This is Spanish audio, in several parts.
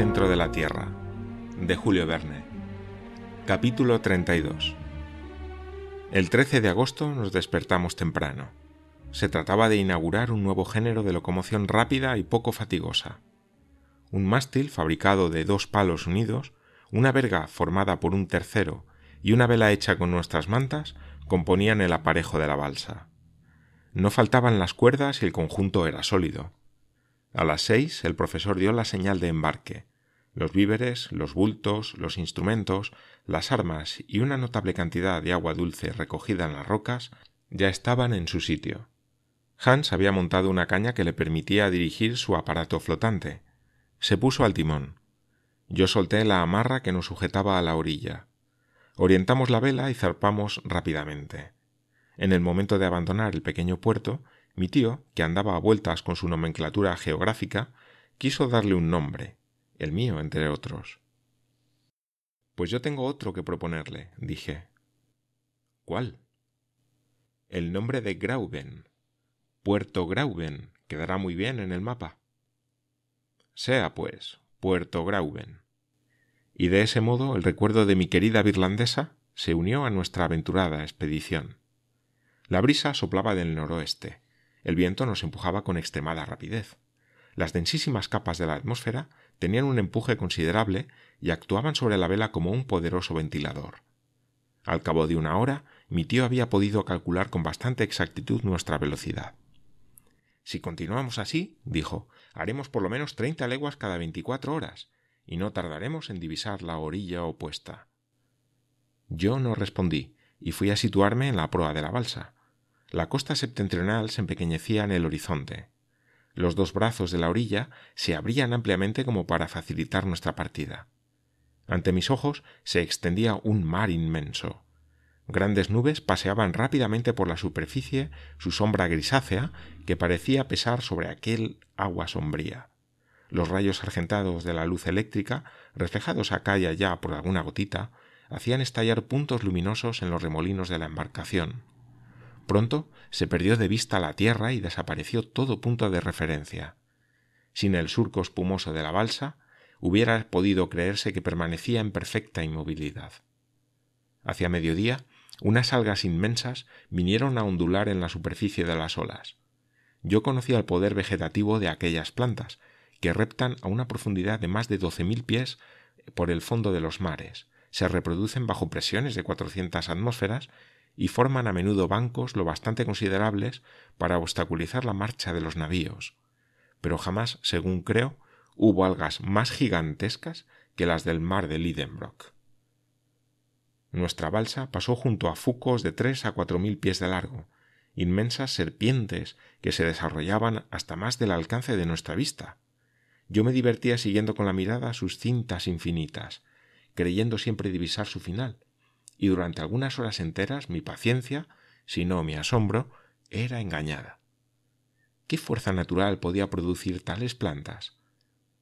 De la Tierra, de Julio Verne. Capítulo 32. El 13 de agosto nos despertamos temprano. Se trataba de inaugurar un nuevo género de locomoción rápida y poco fatigosa. Un mástil fabricado de dos palos unidos, una verga formada por un tercero y una vela hecha con nuestras mantas componían el aparejo de la balsa. No faltaban las cuerdas y el conjunto era sólido. A las seis el profesor dio la señal de embarque. Los víveres, los bultos, los instrumentos, las armas y una notable cantidad de agua dulce recogida en las rocas ya estaban en su sitio. Hans había montado una caña que le permitía dirigir su aparato flotante. Se puso al timón. Yo solté la amarra que nos sujetaba a la orilla. Orientamos la vela y zarpamos rápidamente. En el momento de abandonar el pequeño puerto, mi tío, que andaba a vueltas con su nomenclatura geográfica, quiso darle un nombre, el mío entre otros. Pues yo tengo otro que proponerle, dije. ¿Cuál? El nombre de Grauben. Puerto Grauben. Quedará muy bien en el mapa. Sea, pues, Puerto Grauben. Y de ese modo el recuerdo de mi querida virlandesa se unió a nuestra aventurada expedición. La brisa soplaba del noroeste, el viento nos empujaba con extremada rapidez. Las densísimas capas de la atmósfera tenían un empuje considerable y actuaban sobre la vela como un poderoso ventilador. Al cabo de una hora, mi tío había podido calcular con bastante exactitud nuestra velocidad. Si continuamos así, dijo, haremos por lo menos treinta leguas cada veinticuatro horas, y no tardaremos en divisar la orilla opuesta. Yo no respondí, y fui a situarme en la proa de la balsa. La costa septentrional se empequeñecía en el horizonte. Los dos brazos de la orilla se abrían ampliamente como para facilitar nuestra partida. Ante mis ojos se extendía un mar inmenso. Grandes nubes paseaban rápidamente por la superficie su sombra grisácea que parecía pesar sobre aquel agua sombría. Los rayos argentados de la luz eléctrica, reflejados acá y allá por alguna gotita, hacían estallar puntos luminosos en los remolinos de la embarcación. Pronto se perdió de vista la tierra y desapareció todo punto de referencia. Sin el surco espumoso de la balsa, hubiera podido creerse que permanecía en perfecta inmovilidad. Hacia mediodía, unas algas inmensas vinieron a ondular en la superficie de las olas. Yo conocía el poder vegetativo de aquellas plantas, que reptan a una profundidad de más de doce mil pies por el fondo de los mares, se reproducen bajo presiones de cuatrocientas atmósferas y forman a menudo bancos lo bastante considerables para obstaculizar la marcha de los navíos. Pero jamás, según creo, hubo algas más gigantescas que las del mar de Lidenbrock. Nuestra balsa pasó junto a fucos de tres a cuatro mil pies de largo, inmensas serpientes que se desarrollaban hasta más del alcance de nuestra vista. Yo me divertía siguiendo con la mirada sus cintas infinitas, creyendo siempre divisar su final, y durante algunas horas enteras mi paciencia, si no mi asombro, era engañada. ¿Qué fuerza natural podía producir tales plantas?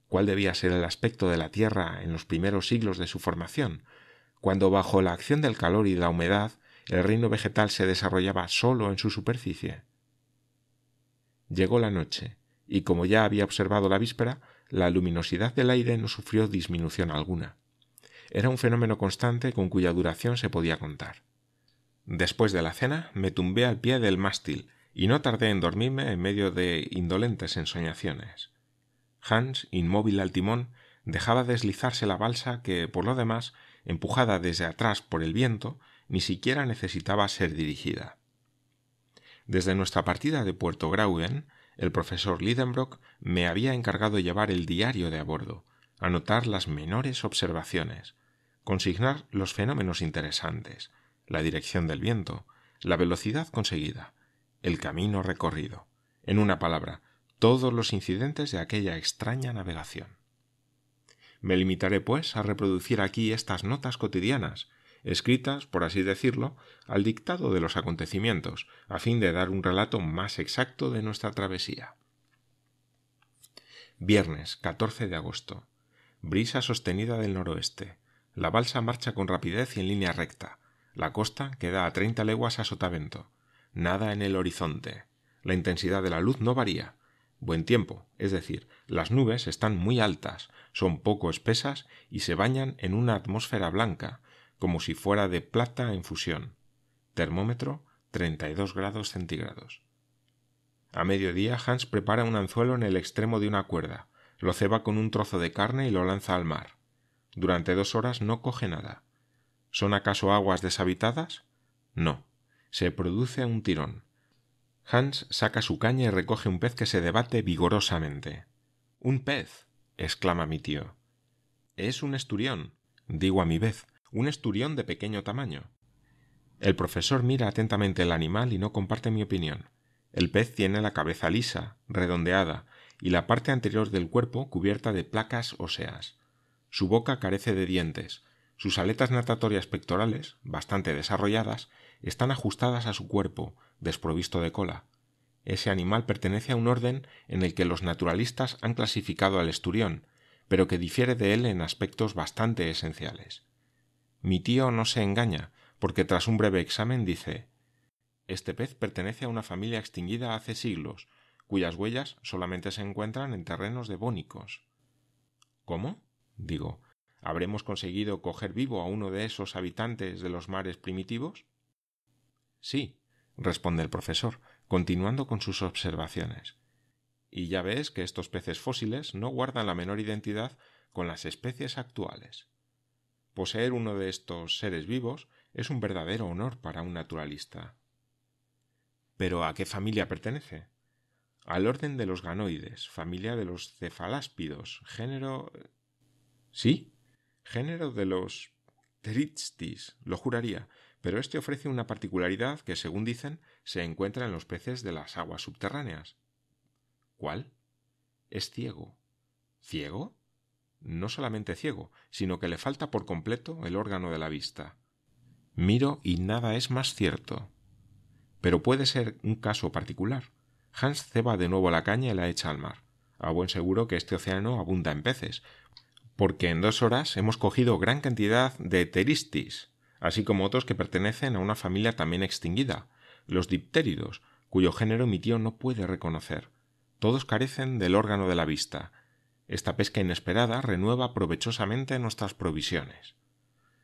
¿Cuál debía ser el aspecto de la Tierra en los primeros siglos de su formación, cuando bajo la acción del calor y la humedad el reino vegetal se desarrollaba solo en su superficie? Llegó la noche, y como ya había observado la víspera, la luminosidad del aire no sufrió disminución alguna. Era un fenómeno constante con cuya duración se podía contar. Después de la cena me tumbé al pie del mástil y no tardé en dormirme en medio de indolentes ensoñaciones. Hans, inmóvil al timón, dejaba deslizarse la balsa que, por lo demás, empujada desde atrás por el viento, ni siquiera necesitaba ser dirigida. Desde nuestra partida de Puerto Grauen, el profesor Lidenbrock me había encargado llevar el diario de a bordo, anotar las menores observaciones, consignar los fenómenos interesantes, la dirección del viento, la velocidad conseguida, el camino recorrido, en una palabra, todos los incidentes de aquella extraña navegación. Me limitaré, pues, a reproducir aquí estas notas cotidianas, escritas, por así decirlo, al dictado de los acontecimientos, a fin de dar un relato más exacto de nuestra travesía. Viernes 14 de agosto. Brisa sostenida del noroeste. La balsa marcha con rapidez y en línea recta. La costa queda a treinta leguas a sotavento. Nada en el horizonte. La intensidad de la luz no varía. buen tiempo, es decir, las nubes están muy altas, son poco espesas y se bañan en una atmósfera blanca, como si fuera de plata en fusión. Termómetro 32 grados centígrados. A mediodía Hans prepara un anzuelo en el extremo de una cuerda, lo ceba con un trozo de carne y lo lanza al mar. Durante dos horas no coge nada. ¿Son acaso aguas deshabitadas? No. Se produce un tirón. Hans saca su caña y recoge un pez que se debate vigorosamente. Un pez. exclama mi tío. Es un esturión, digo a mi vez, un esturión de pequeño tamaño. El profesor mira atentamente el animal y no comparte mi opinión. El pez tiene la cabeza lisa, redondeada, y la parte anterior del cuerpo cubierta de placas óseas. Su boca carece de dientes, sus aletas natatorias pectorales, bastante desarrolladas, están ajustadas a su cuerpo, desprovisto de cola. Ese animal pertenece a un orden en el que los naturalistas han clasificado al esturión, pero que difiere de él en aspectos bastante esenciales. Mi tío no se engaña, porque tras un breve examen dice Este pez pertenece a una familia extinguida hace siglos, cuyas huellas solamente se encuentran en terrenos devónicos. ¿Cómo? digo, ¿habremos conseguido coger vivo a uno de esos habitantes de los mares primitivos? Sí, responde el profesor, continuando con sus observaciones. Y ya ves que estos peces fósiles no guardan la menor identidad con las especies actuales. Poseer uno de estos seres vivos es un verdadero honor para un naturalista. ¿Pero a qué familia pertenece? Al orden de los ganoides, familia de los cefaláspidos, género. Sí, género de los Pteristis, lo juraría, pero este ofrece una particularidad que, según dicen, se encuentra en los peces de las aguas subterráneas. ¿Cuál? Es ciego. ¿Ciego? No solamente ciego, sino que le falta por completo el órgano de la vista. Miro y nada es más cierto. Pero puede ser un caso particular. Hans ceba de nuevo la caña y la echa al mar. A buen seguro que este océano abunda en peces, porque en dos horas hemos cogido gran cantidad de teristis, así como otros que pertenecen a una familia también extinguida, los diptéridos, cuyo género mi tío no puede reconocer. Todos carecen del órgano de la vista. Esta pesca inesperada renueva provechosamente nuestras provisiones.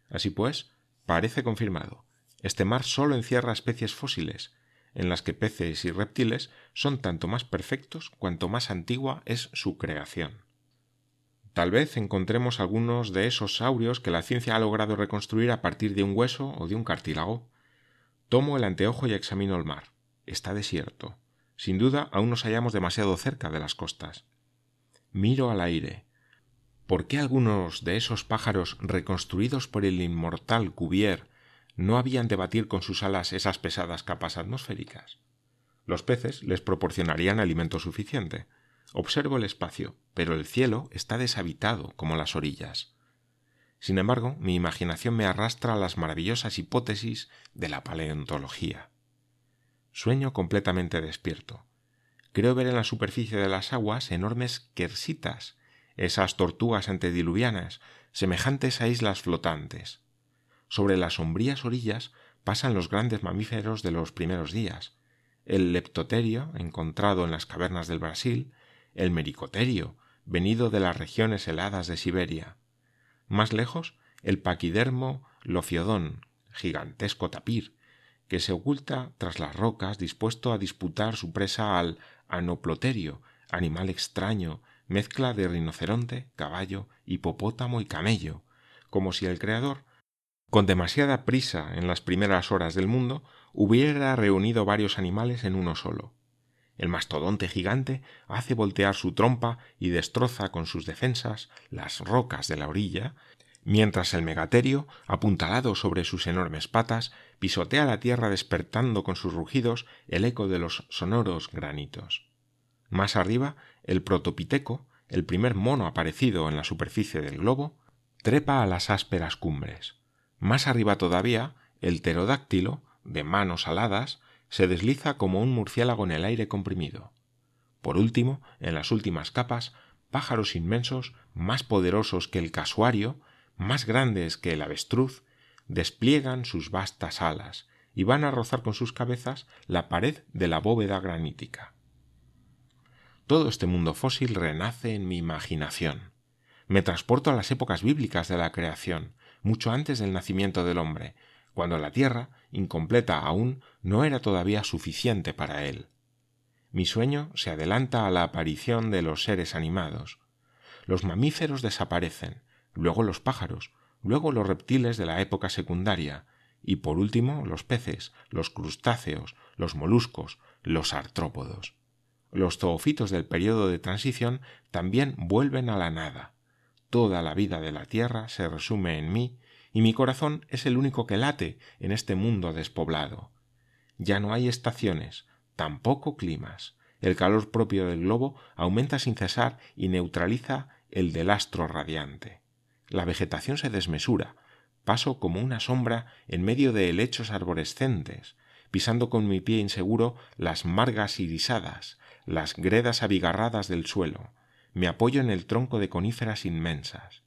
Así pues, parece confirmado. Este mar solo encierra especies fósiles, en las que peces y reptiles son tanto más perfectos cuanto más antigua es su creación. Tal vez encontremos algunos de esos saurios que la ciencia ha logrado reconstruir a partir de un hueso o de un cartílago. Tomo el anteojo y examino el mar. Está desierto. Sin duda aún nos hallamos demasiado cerca de las costas. Miro al aire. ¿Por qué algunos de esos pájaros reconstruidos por el inmortal Cuvier no habían de batir con sus alas esas pesadas capas atmosféricas. Los peces les proporcionarían alimento suficiente. Observo el espacio, pero el cielo está deshabitado como las orillas. Sin embargo, mi imaginación me arrastra a las maravillosas hipótesis de la paleontología. Sueño completamente despierto. Creo ver en la superficie de las aguas enormes quersitas, esas tortugas antediluvianas, semejantes a islas flotantes. Sobre las sombrías orillas pasan los grandes mamíferos de los primeros días, el leptoterio, encontrado en las cavernas del Brasil, el mericoterio, venido de las regiones heladas de Siberia. Más lejos, el paquidermo lofiodón, gigantesco tapir, que se oculta tras las rocas dispuesto a disputar su presa al anoploterio, animal extraño, mezcla de rinoceronte, caballo, hipopótamo y camello, como si el creador con demasiada prisa en las primeras horas del mundo, hubiera reunido varios animales en uno solo. El mastodonte gigante hace voltear su trompa y destroza con sus defensas las rocas de la orilla, mientras el megaterio, apuntalado sobre sus enormes patas, pisotea la tierra despertando con sus rugidos el eco de los sonoros granitos. Más arriba, el protopiteco, el primer mono aparecido en la superficie del globo, trepa a las ásperas cumbres. Más arriba todavía, el pterodáctilo, de manos aladas, se desliza como un murciélago en el aire comprimido. Por último, en las últimas capas, pájaros inmensos, más poderosos que el casuario, más grandes que el avestruz, despliegan sus vastas alas y van a rozar con sus cabezas la pared de la bóveda granítica. todo este mundo fósil renace en mi imaginación. Me transporto a las épocas bíblicas de la creación, mucho antes del nacimiento del hombre, cuando la tierra, incompleta aún, no era todavía suficiente para él. Mi sueño se adelanta a la aparición de los seres animados. Los mamíferos desaparecen, luego los pájaros, luego los reptiles de la época secundaria, y por último los peces, los crustáceos, los moluscos, los artrópodos. Los zoofitos del periodo de transición también vuelven a la nada. Toda la vida de la Tierra se resume en mí, y mi corazón es el único que late en este mundo despoblado. Ya no hay estaciones, tampoco climas. El calor propio del globo aumenta sin cesar y neutraliza el del astro radiante. La vegetación se desmesura, paso como una sombra en medio de helechos arborescentes, pisando con mi pie inseguro las margas irisadas, las gredas abigarradas del suelo, me apoyo en el tronco de coníferas inmensas,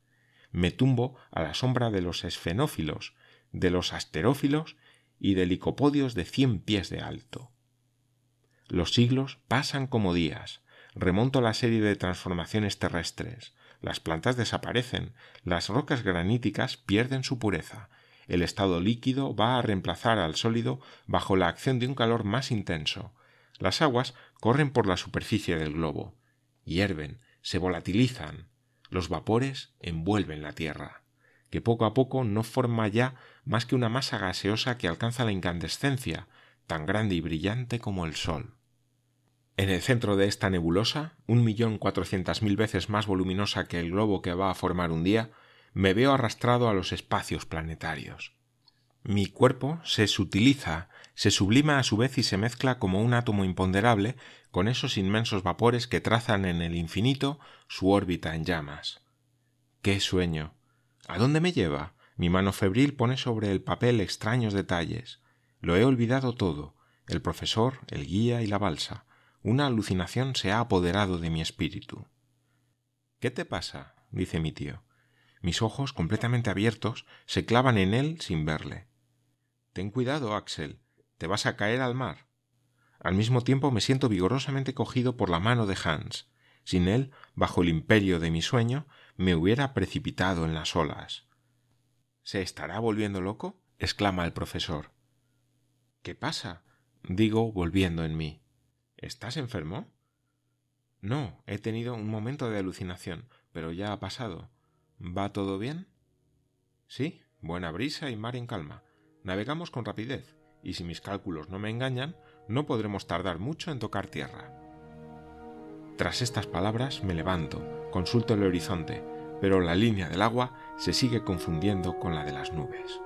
me tumbo a la sombra de los esfenófilos, de los asterófilos y de licopodios de cien pies de alto. Los siglos pasan como días, remonto la serie de transformaciones terrestres, las plantas desaparecen, las rocas graníticas pierden su pureza, el estado líquido va a reemplazar al sólido bajo la acción de un calor más intenso, las aguas corren por la superficie del globo, hierven, se volatilizan, los vapores envuelven la tierra, que poco a poco no forma ya más que una masa gaseosa que alcanza la incandescencia, tan grande y brillante como el sol. En el centro de esta nebulosa, un millón cuatrocientas mil veces más voluminosa que el globo que va a formar un día, me veo arrastrado a los espacios planetarios. Mi cuerpo se sutiliza, se sublima a su vez y se mezcla como un átomo imponderable con esos inmensos vapores que trazan en el infinito su órbita en llamas. ¡Qué sueño! ¿A dónde me lleva? Mi mano febril pone sobre el papel extraños detalles. Lo he olvidado todo, el profesor, el guía y la balsa. Una alucinación se ha apoderado de mi espíritu. ¿Qué te pasa? dice mi tío. Mis ojos, completamente abiertos, se clavan en él sin verle. Ten cuidado, Axel. Te vas a caer al mar. Al mismo tiempo me siento vigorosamente cogido por la mano de Hans. Sin él, bajo el imperio de mi sueño, me hubiera precipitado en las olas. ¿Se estará volviendo loco? exclama el profesor. ¿Qué pasa? digo, volviendo en mí. ¿Estás enfermo? No, he tenido un momento de alucinación, pero ya ha pasado. ¿Va todo bien? Sí, buena brisa y mar en calma. Navegamos con rapidez, y si mis cálculos no me engañan, no podremos tardar mucho en tocar tierra. Tras estas palabras me levanto, consulto el horizonte, pero la línea del agua se sigue confundiendo con la de las nubes.